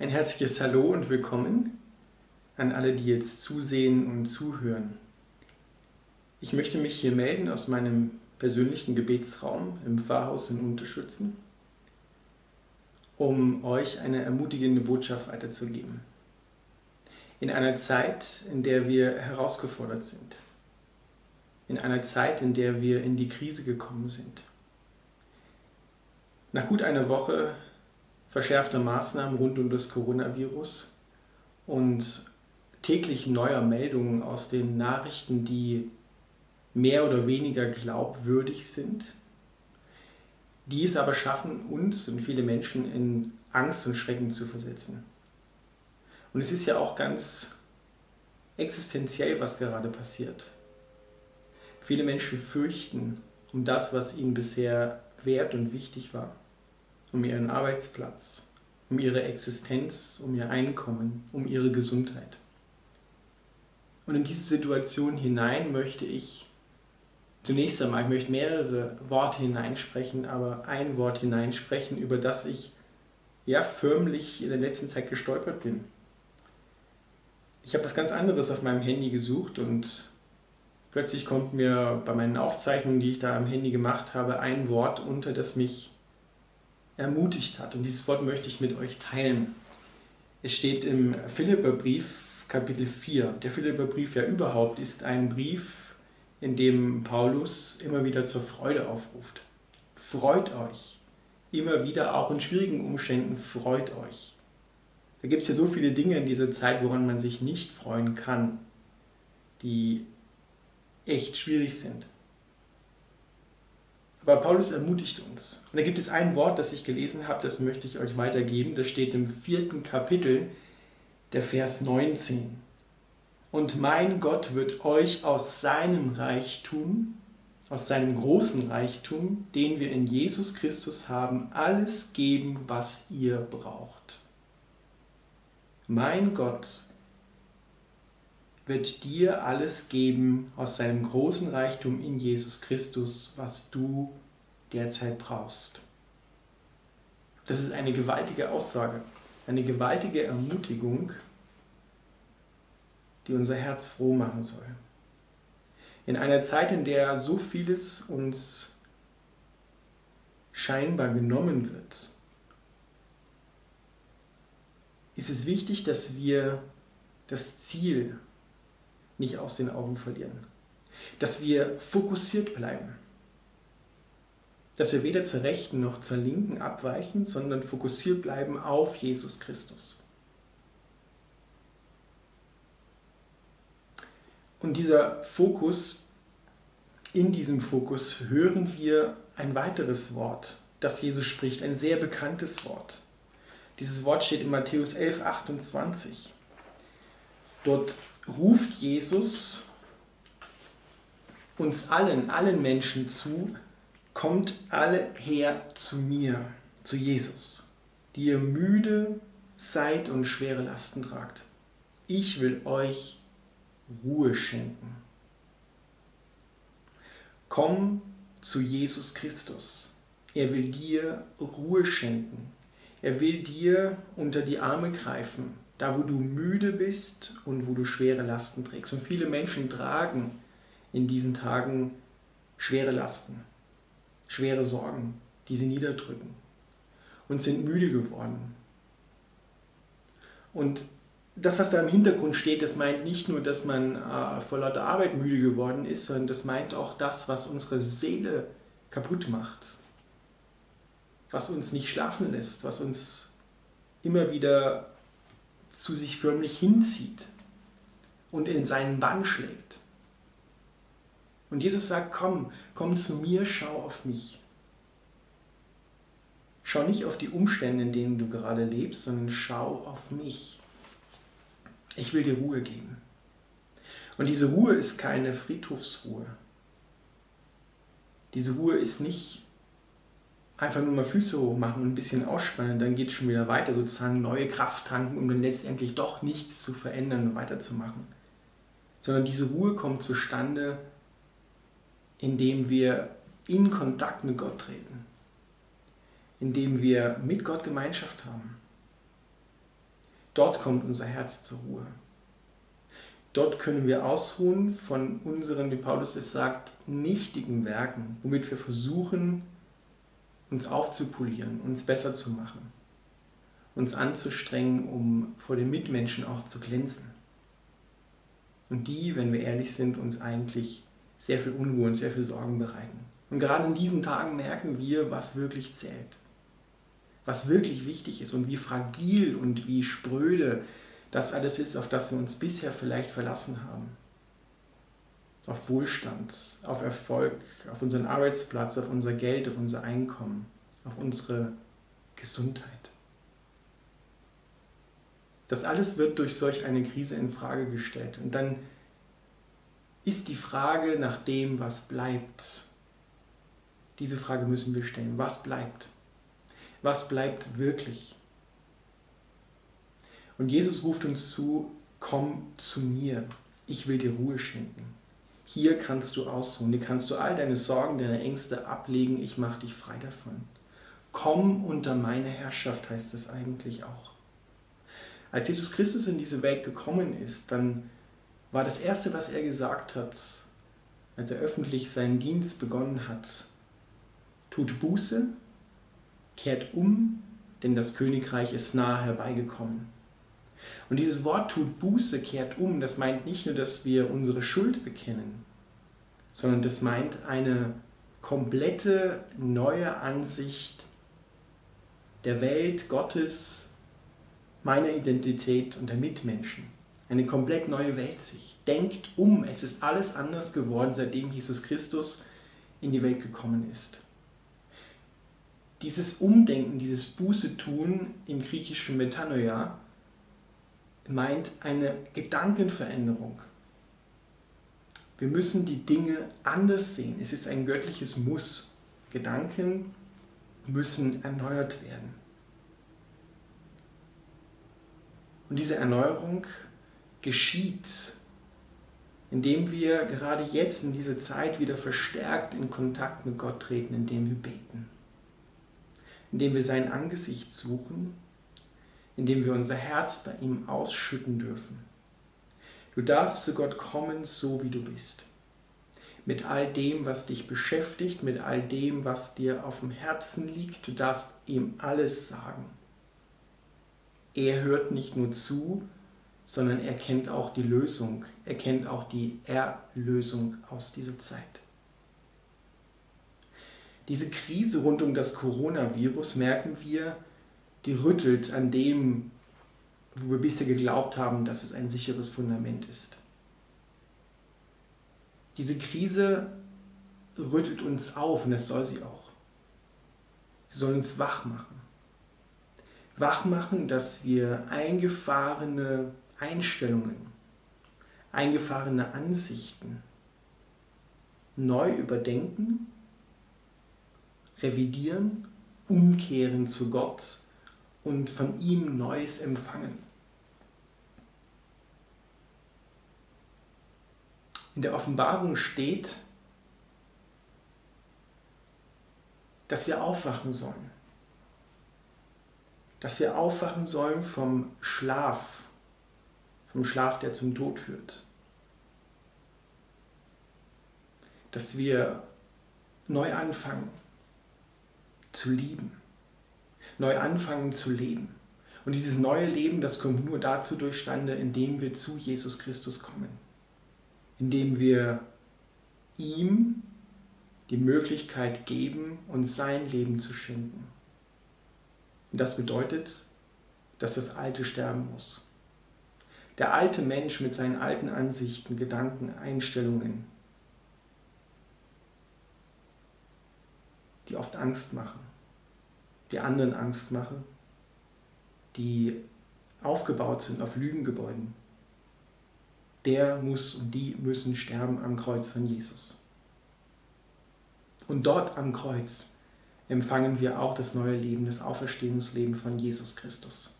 Ein herzliches Hallo und willkommen an alle, die jetzt zusehen und zuhören. Ich möchte mich hier melden aus meinem persönlichen Gebetsraum im Pfarrhaus in Unterschützen, um euch eine ermutigende Botschaft weiterzugeben. In einer Zeit, in der wir herausgefordert sind. In einer Zeit, in der wir in die Krise gekommen sind. Nach gut einer Woche verschärfter Maßnahmen rund um das Coronavirus und täglich neuer Meldungen aus den Nachrichten, die mehr oder weniger glaubwürdig sind, die es aber schaffen, uns und viele Menschen in Angst und Schrecken zu versetzen. Und es ist ja auch ganz existenziell, was gerade passiert. Viele Menschen fürchten um das, was ihnen bisher wert und wichtig war, um ihren Arbeitsplatz, um ihre Existenz, um ihr Einkommen, um ihre Gesundheit. Und in diese Situation hinein möchte ich zunächst einmal, ich möchte mehrere Worte hineinsprechen, aber ein Wort hineinsprechen, über das ich ja förmlich in der letzten Zeit gestolpert bin. Ich habe was ganz anderes auf meinem Handy gesucht und plötzlich kommt mir bei meinen Aufzeichnungen, die ich da am Handy gemacht habe, ein Wort unter, das mich ermutigt hat. Und dieses Wort möchte ich mit euch teilen. Es steht im Philipperbrief Kapitel 4. Der Philipperbrief ja überhaupt ist ein Brief, in dem Paulus immer wieder zur Freude aufruft. Freut euch. Immer wieder, auch in schwierigen Umständen, freut euch. Da gibt es ja so viele Dinge in dieser Zeit, woran man sich nicht freuen kann, die echt schwierig sind. Aber Paulus ermutigt uns. Und da gibt es ein Wort, das ich gelesen habe, das möchte ich euch weitergeben. Das steht im vierten Kapitel, der Vers 19 und mein Gott wird euch aus seinem Reichtum, aus seinem großen Reichtum, den wir in Jesus Christus haben, alles geben, was ihr braucht. Mein Gott wird dir alles geben aus seinem großen Reichtum in Jesus Christus, was du derzeit brauchst. Das ist eine gewaltige Aussage, eine gewaltige Ermutigung die unser Herz froh machen soll. In einer Zeit, in der so vieles uns scheinbar genommen wird, ist es wichtig, dass wir das Ziel nicht aus den Augen verlieren, dass wir fokussiert bleiben, dass wir weder zur rechten noch zur linken abweichen, sondern fokussiert bleiben auf Jesus Christus. Und dieser Fokus, in diesem Fokus hören wir ein weiteres Wort, das Jesus spricht, ein sehr bekanntes Wort. Dieses Wort steht in Matthäus 11, 28. Dort ruft Jesus uns allen, allen Menschen zu, kommt alle her zu mir, zu Jesus, die ihr müde seid und schwere Lasten tragt. Ich will euch Ruhe schenken. Komm zu Jesus Christus. Er will dir Ruhe schenken. Er will dir unter die Arme greifen, da wo du müde bist und wo du schwere Lasten trägst. Und viele Menschen tragen in diesen Tagen schwere Lasten, schwere Sorgen, die sie niederdrücken und sind müde geworden. Und das, was da im Hintergrund steht, das meint nicht nur, dass man äh, vor lauter Arbeit müde geworden ist, sondern das meint auch das, was unsere Seele kaputt macht. Was uns nicht schlafen lässt, was uns immer wieder zu sich förmlich hinzieht und in seinen Bann schlägt. Und Jesus sagt, komm, komm zu mir, schau auf mich. Schau nicht auf die Umstände, in denen du gerade lebst, sondern schau auf mich ich will dir Ruhe geben. Und diese Ruhe ist keine Friedhofsruhe. Diese Ruhe ist nicht einfach nur mal Füße hoch machen und ein bisschen ausspannen, dann geht es schon wieder weiter, sozusagen neue Kraft tanken, um dann letztendlich doch nichts zu verändern und weiterzumachen. Sondern diese Ruhe kommt zustande, indem wir in Kontakt mit Gott treten, indem wir mit Gott Gemeinschaft haben Dort kommt unser Herz zur Ruhe. Dort können wir ausruhen von unseren, wie Paulus es sagt, nichtigen Werken, womit wir versuchen, uns aufzupolieren, uns besser zu machen, uns anzustrengen, um vor den Mitmenschen auch zu glänzen. Und die, wenn wir ehrlich sind, uns eigentlich sehr viel Unruhe und sehr viel Sorgen bereiten. Und gerade in diesen Tagen merken wir, was wirklich zählt, was wirklich wichtig ist und wie fragil und wie spröde das alles ist, auf das wir uns bisher vielleicht verlassen haben. Auf Wohlstand, auf Erfolg, auf unseren Arbeitsplatz, auf unser Geld, auf unser Einkommen, auf unsere Gesundheit. Das alles wird durch solch eine Krise in Frage gestellt. Und dann ist die Frage nach dem, was bleibt. Diese Frage müssen wir stellen. Was bleibt? Was bleibt wirklich? Und Jesus ruft uns zu, komm zu mir, ich will dir Ruhe schenken. Hier kannst du ausruhen, hier kannst du all deine Sorgen, deine Ängste ablegen, ich mache dich frei davon. Komm unter meine Herrschaft heißt es eigentlich auch. Als Jesus Christus in diese Welt gekommen ist, dann war das Erste, was er gesagt hat, als er öffentlich seinen Dienst begonnen hat, tut Buße, kehrt um, denn das Königreich ist nahe herbeigekommen. Und dieses Wort tut Buße, kehrt um, das meint nicht nur, dass wir unsere Schuld bekennen, sondern das meint eine komplette neue Ansicht der Welt, Gottes, meiner Identität und der Mitmenschen. Eine komplett neue Welt sich. Denkt um, es ist alles anders geworden, seitdem Jesus Christus in die Welt gekommen ist. Dieses Umdenken, dieses Buße tun im griechischen Metanoia meint eine Gedankenveränderung. Wir müssen die Dinge anders sehen. Es ist ein göttliches Muss. Gedanken müssen erneuert werden. Und diese Erneuerung geschieht, indem wir gerade jetzt in dieser Zeit wieder verstärkt in Kontakt mit Gott treten, indem wir beten, indem wir sein Angesicht suchen indem wir unser Herz bei ihm ausschütten dürfen. Du darfst zu Gott kommen, so wie du bist. Mit all dem, was dich beschäftigt, mit all dem, was dir auf dem Herzen liegt. Du darfst ihm alles sagen. Er hört nicht nur zu, sondern er kennt auch die Lösung. Er kennt auch die Erlösung aus dieser Zeit. Diese Krise rund um das Coronavirus merken wir, die rüttelt an dem, wo wir bisher geglaubt haben, dass es ein sicheres Fundament ist. Diese Krise rüttelt uns auf und das soll sie auch. Sie soll uns wach machen. Wach machen, dass wir eingefahrene Einstellungen, eingefahrene Ansichten neu überdenken, revidieren, umkehren zu Gott und von ihm Neues empfangen. In der Offenbarung steht, dass wir aufwachen sollen. Dass wir aufwachen sollen vom Schlaf, vom Schlaf, der zum Tod führt. Dass wir neu anfangen zu lieben neu anfangen zu leben. Und dieses neue Leben, das kommt nur dazu durchstande, indem wir zu Jesus Christus kommen. Indem wir ihm die Möglichkeit geben, uns sein Leben zu schenken. Und das bedeutet, dass das Alte sterben muss. Der alte Mensch mit seinen alten Ansichten, Gedanken, Einstellungen, die oft Angst machen die anderen Angst mache, die aufgebaut sind auf Lügengebäuden, der muss und die müssen sterben am Kreuz von Jesus. Und dort am Kreuz empfangen wir auch das neue Leben, das Auferstehungsleben von Jesus Christus.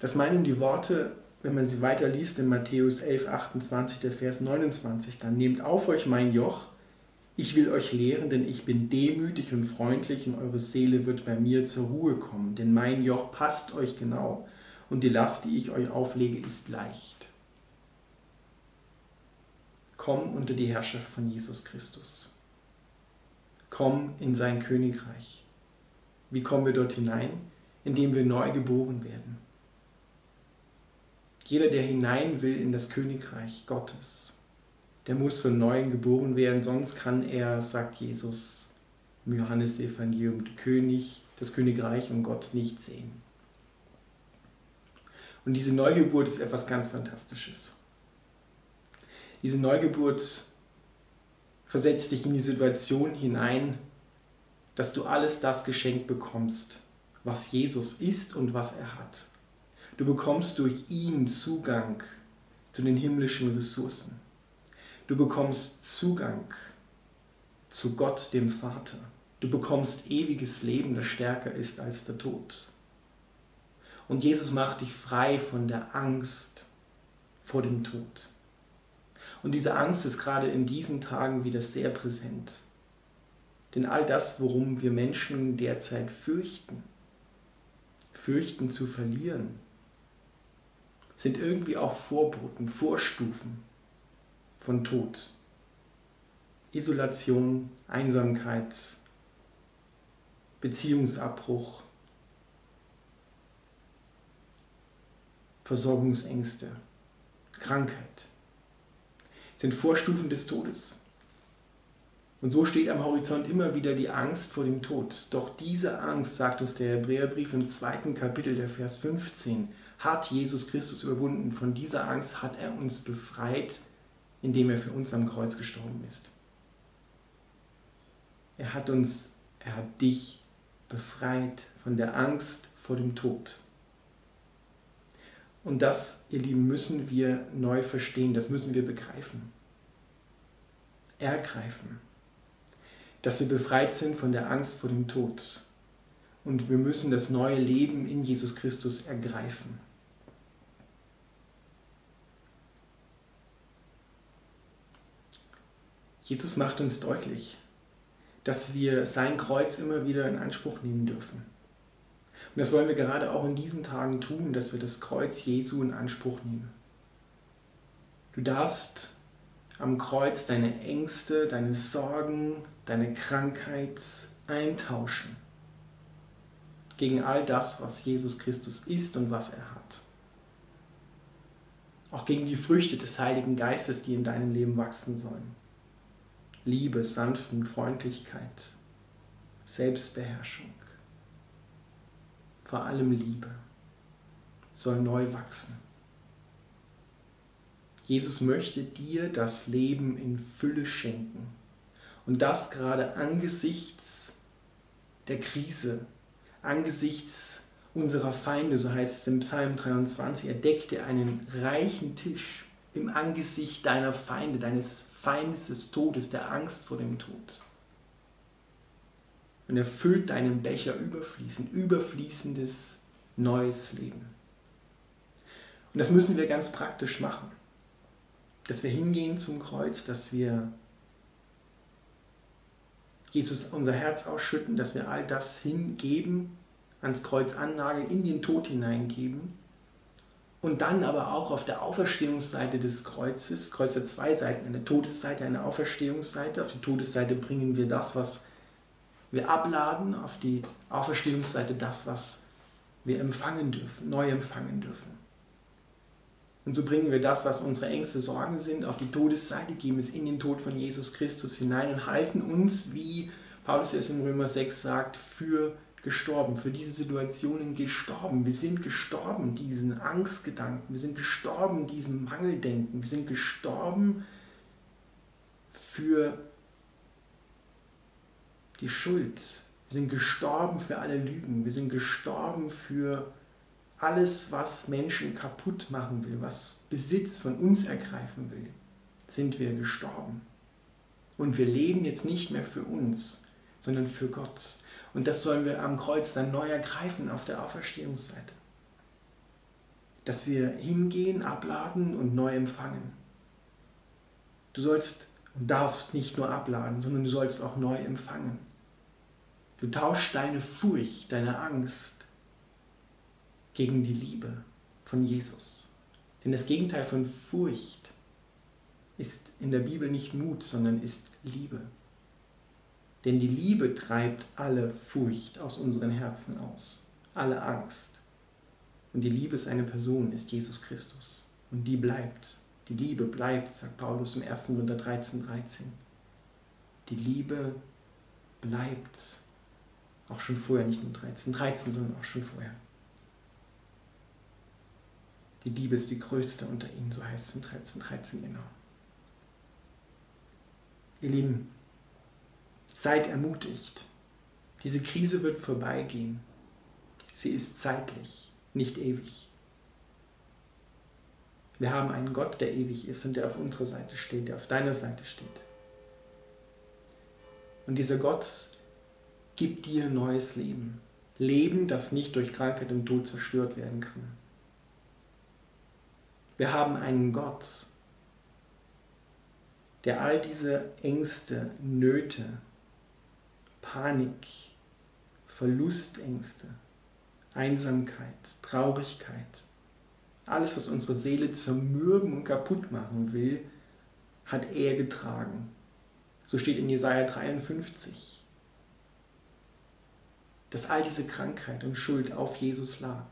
Das meinen die Worte, wenn man sie weiterliest in Matthäus 11, 28, der Vers 29. Dann nehmt auf euch mein Joch Ich will euch lehren, denn ich bin demütig und freundlich und eure Seele wird bei mir zur Ruhe kommen, denn mein Joch passt euch genau und die Last, die ich euch auflege, ist leicht. Komm unter die Herrschaft von Jesus Christus. Komm in sein Königreich. Wie kommen wir dort hinein? Indem wir neu geboren werden. Jeder, der hinein will in das Königreich Gottes, der muss von neuem geboren werden, sonst kann er, sagt Jesus im Johannesevangelium, König, das Königreich und Gott nicht sehen. Und diese Neugeburt ist etwas ganz Fantastisches. Diese Neugeburt versetzt dich in die Situation hinein, dass du alles das geschenkt bekommst, was Jesus ist und was er hat. Du bekommst durch ihn Zugang zu den himmlischen Ressourcen. Du bekommst Zugang zu Gott, dem Vater. Du bekommst ewiges Leben, das stärker ist als der Tod. Und Jesus macht dich frei von der Angst vor dem Tod. Und diese Angst ist gerade in diesen Tagen wieder sehr präsent. Denn all das, worum wir Menschen derzeit fürchten, fürchten zu verlieren, sind irgendwie auch Vorboten, Vorstufen von Tod. Isolation, Einsamkeit, Beziehungsabbruch, Versorgungsängste, Krankheit sind Vorstufen des Todes. Und so steht am Horizont immer wieder die Angst vor dem Tod. Doch diese Angst, sagt uns der Hebräerbrief im zweiten Kapitel, der Vers 15, hat Jesus Christus überwunden. Von dieser Angst hat er uns befreit indem er für uns am Kreuz gestorben ist. Er hat uns, er hat dich befreit von der Angst vor dem Tod. Und das, ihr Lieben, müssen wir neu verstehen, das müssen wir begreifen. Ergreifen. Dass wir befreit sind von der Angst vor dem Tod. Und wir müssen das neue Leben in Jesus Christus ergreifen. Jesus macht uns deutlich, dass wir sein Kreuz immer wieder in Anspruch nehmen dürfen. Und das wollen wir gerade auch in diesen Tagen tun, dass wir das Kreuz Jesu in Anspruch nehmen. Du darfst am Kreuz deine Ängste, deine Sorgen, deine Krankheit eintauschen gegen all das, was Jesus Christus ist und was er hat. Auch gegen die Früchte des Heiligen Geistes, die in deinem Leben wachsen sollen. Liebe, Sanftmut, Freundlichkeit, Selbstbeherrschung, vor allem Liebe soll neu wachsen. Jesus möchte dir das Leben in Fülle schenken. Und das gerade angesichts der Krise, angesichts unserer Feinde, so heißt es im Psalm 23, er deckt dir einen reichen Tisch im Angesicht deiner Feinde, deines Feindes des Todes, der Angst vor dem Tod. Und er füllt deinen Becher überfließend, überfließendes neues Leben. Und das müssen wir ganz praktisch machen. Dass wir hingehen zum Kreuz, dass wir Jesus unser Herz ausschütten, dass wir all das hingeben, ans Kreuz annageln, in den Tod hineingeben und dann aber auch auf der Auferstehungsseite des Kreuzes, Kreuz hat zwei Seiten, eine Todesseite, eine Auferstehungsseite. Auf die Todesseite bringen wir das, was wir abladen, auf die Auferstehungsseite das, was wir empfangen dürfen, neu empfangen dürfen. Und so bringen wir das, was unsere Ängste, Sorgen sind, auf die Todesseite, geben es in den Tod von Jesus Christus hinein und halten uns, wie Paulus es in Römer 6 sagt, für gestorben, für diese Situationen gestorben. Wir sind gestorben diesen Angstgedanken, wir sind gestorben diesem Mangeldenken, wir sind gestorben für die Schuld. Wir sind gestorben für alle Lügen, wir sind gestorben für alles, was Menschen kaputt machen will, was Besitz von uns ergreifen will, sind wir gestorben. Und wir leben jetzt nicht mehr für uns, sondern für Gott. Und das sollen wir am Kreuz dann neu ergreifen auf der Auferstehungsseite. Dass wir hingehen, abladen und neu empfangen. Du sollst und darfst nicht nur abladen, sondern du sollst auch neu empfangen. Du tauschst deine Furcht, deine Angst gegen die Liebe von Jesus. Denn das Gegenteil von Furcht ist in der Bibel nicht Mut, sondern ist Liebe. Denn die Liebe treibt alle Furcht aus unseren Herzen aus, alle Angst. Und die Liebe ist eine Person, ist Jesus Christus. Und die bleibt. Die Liebe bleibt, sagt Paulus im 1. Korinther 13, 13. Die Liebe bleibt. Auch schon vorher, nicht nur 13, 13, sondern auch schon vorher. Die Liebe ist die größte unter ihnen, so heißt es in 13, 13 genau. Ihr Lieben, seid ermutigt. Diese Krise wird vorbeigehen. Sie ist zeitlich, nicht ewig. Wir haben einen Gott, der ewig ist und der auf unserer Seite steht, der auf deiner Seite steht. Und dieser Gott gibt dir neues Leben. Leben, das nicht durch Krankheit und Tod zerstört werden kann. Wir haben einen Gott, der all diese Ängste, Nöte, Panik, Verlustängste, Einsamkeit, Traurigkeit, alles, was unsere Seele zermürben und kaputt machen will, hat er getragen. So steht in Jesaja 53, dass all diese Krankheit und Schuld auf Jesus lag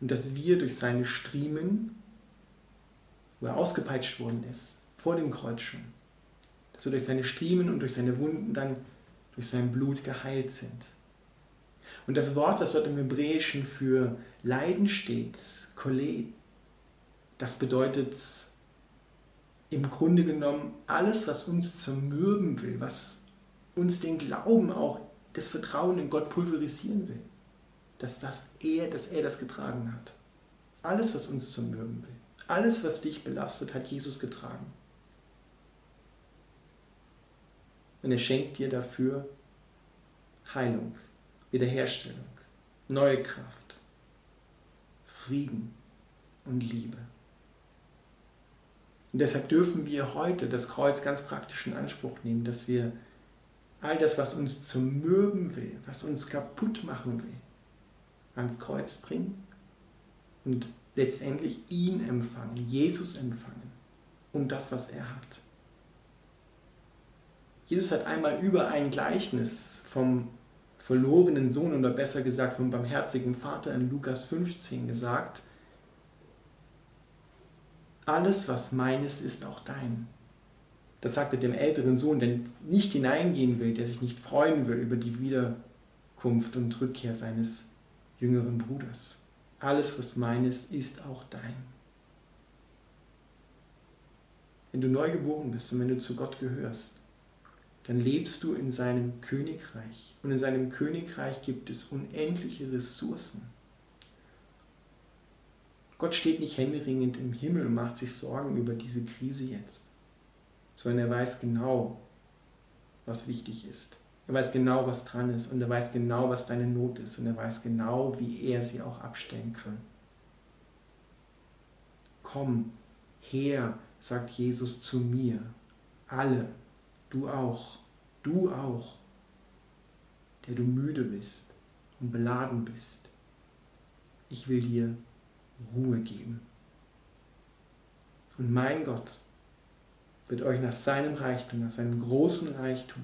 und dass wir durch seine Striemen, wo er ausgepeitscht worden ist, vor dem Kreuz schon, dass wir durch seine Striemen und durch seine Wunden dann durch sein Blut geheilt sind. Und das Wort, das dort im Hebräischen für Leiden steht, Kole, das bedeutet im Grunde genommen alles, was uns zermürben will, was uns den Glauben auch, das Vertrauen in Gott pulverisieren will, dass, das er, dass er das getragen hat. Alles, was uns zermürben will, alles, was dich belastet, hat Jesus getragen. Und er schenkt dir dafür Heilung, Wiederherstellung, neue Kraft, Frieden und Liebe. Und deshalb dürfen wir heute das Kreuz ganz praktisch in Anspruch nehmen, dass wir all das, was uns zermürben will, was uns kaputt machen will, ans Kreuz bringen und letztendlich ihn empfangen, Jesus empfangen und das, was er hat. Jesus hat einmal über ein Gleichnis vom verlorenen Sohn oder besser gesagt vom barmherzigen Vater in Lukas 15 gesagt, alles, was meines, ist auch dein. Das sagte dem älteren Sohn, der nicht hineingehen will, der sich nicht freuen will über die Wiederkunft und Rückkehr seines jüngeren Bruders. Alles, was meines, ist auch dein. Wenn du neu geboren bist und wenn du zu Gott gehörst, dann lebst du in seinem Königreich. Und in seinem Königreich gibt es unendliche Ressourcen. Gott steht nicht händeringend im Himmel und macht sich Sorgen über diese Krise jetzt, sondern er weiß genau, was wichtig ist. Er weiß genau, was dran ist und er weiß genau, was deine Not ist und er weiß genau, wie er sie auch abstellen kann. Komm her, sagt Jesus zu mir, alle, du auch, du auch, der du müde bist und beladen bist. Ich will dir Ruhe geben. Und mein Gott wird euch nach seinem Reichtum, nach seinem großen Reichtum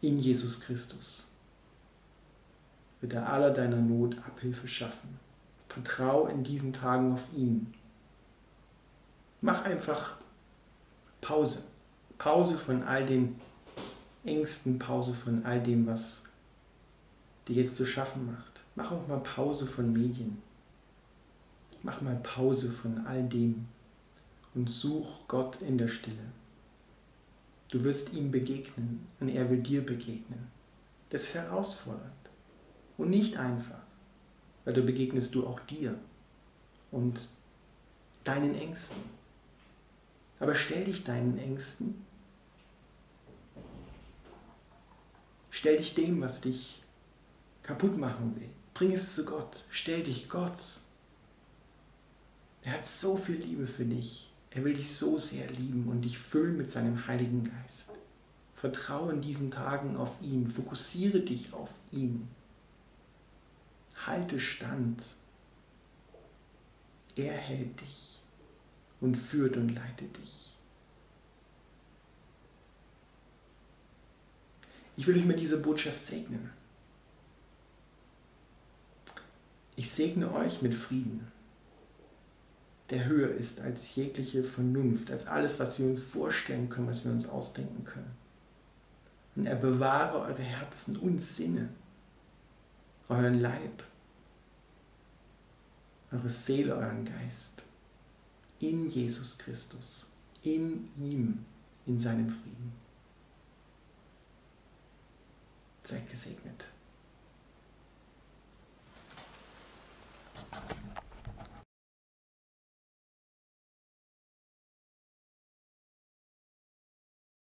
in Jesus Christus, wird er aller deiner Not Abhilfe schaffen. Vertrau in diesen Tagen auf ihn. Mach einfach Pause. Pause von all den Ängsten, Pause von all dem, was dir jetzt zu schaffen macht. Mach auch mal Pause von Medien. Mach mal Pause von all dem und such Gott in der Stille. Du wirst ihm begegnen und er will dir begegnen. Das ist herausfordernd und nicht einfach, weil du begegnest du auch dir und deinen Ängsten. Aber stell dich deinen Ängsten. Stell dich dem, was dich kaputt machen will. Bring es zu Gott. Stell dich Gott. Er hat so viel Liebe für dich. Er will dich so sehr lieben und dich füllen mit seinem Heiligen Geist. Vertraue in diesen Tagen auf ihn, fokussiere dich auf ihn. Halte stand. Er hält dich und führt und leitet dich. Ich will euch mit dieser Botschaft segnen. Ich segne euch mit Frieden, der höher ist als jegliche Vernunft, als alles, was wir uns vorstellen können, was wir uns ausdenken können. Und er bewahre eure Herzen und Sinne, euren Leib, eure Seele, euren Geist in Jesus Christus, in ihm, in seinem Frieden. Seid gesegnet.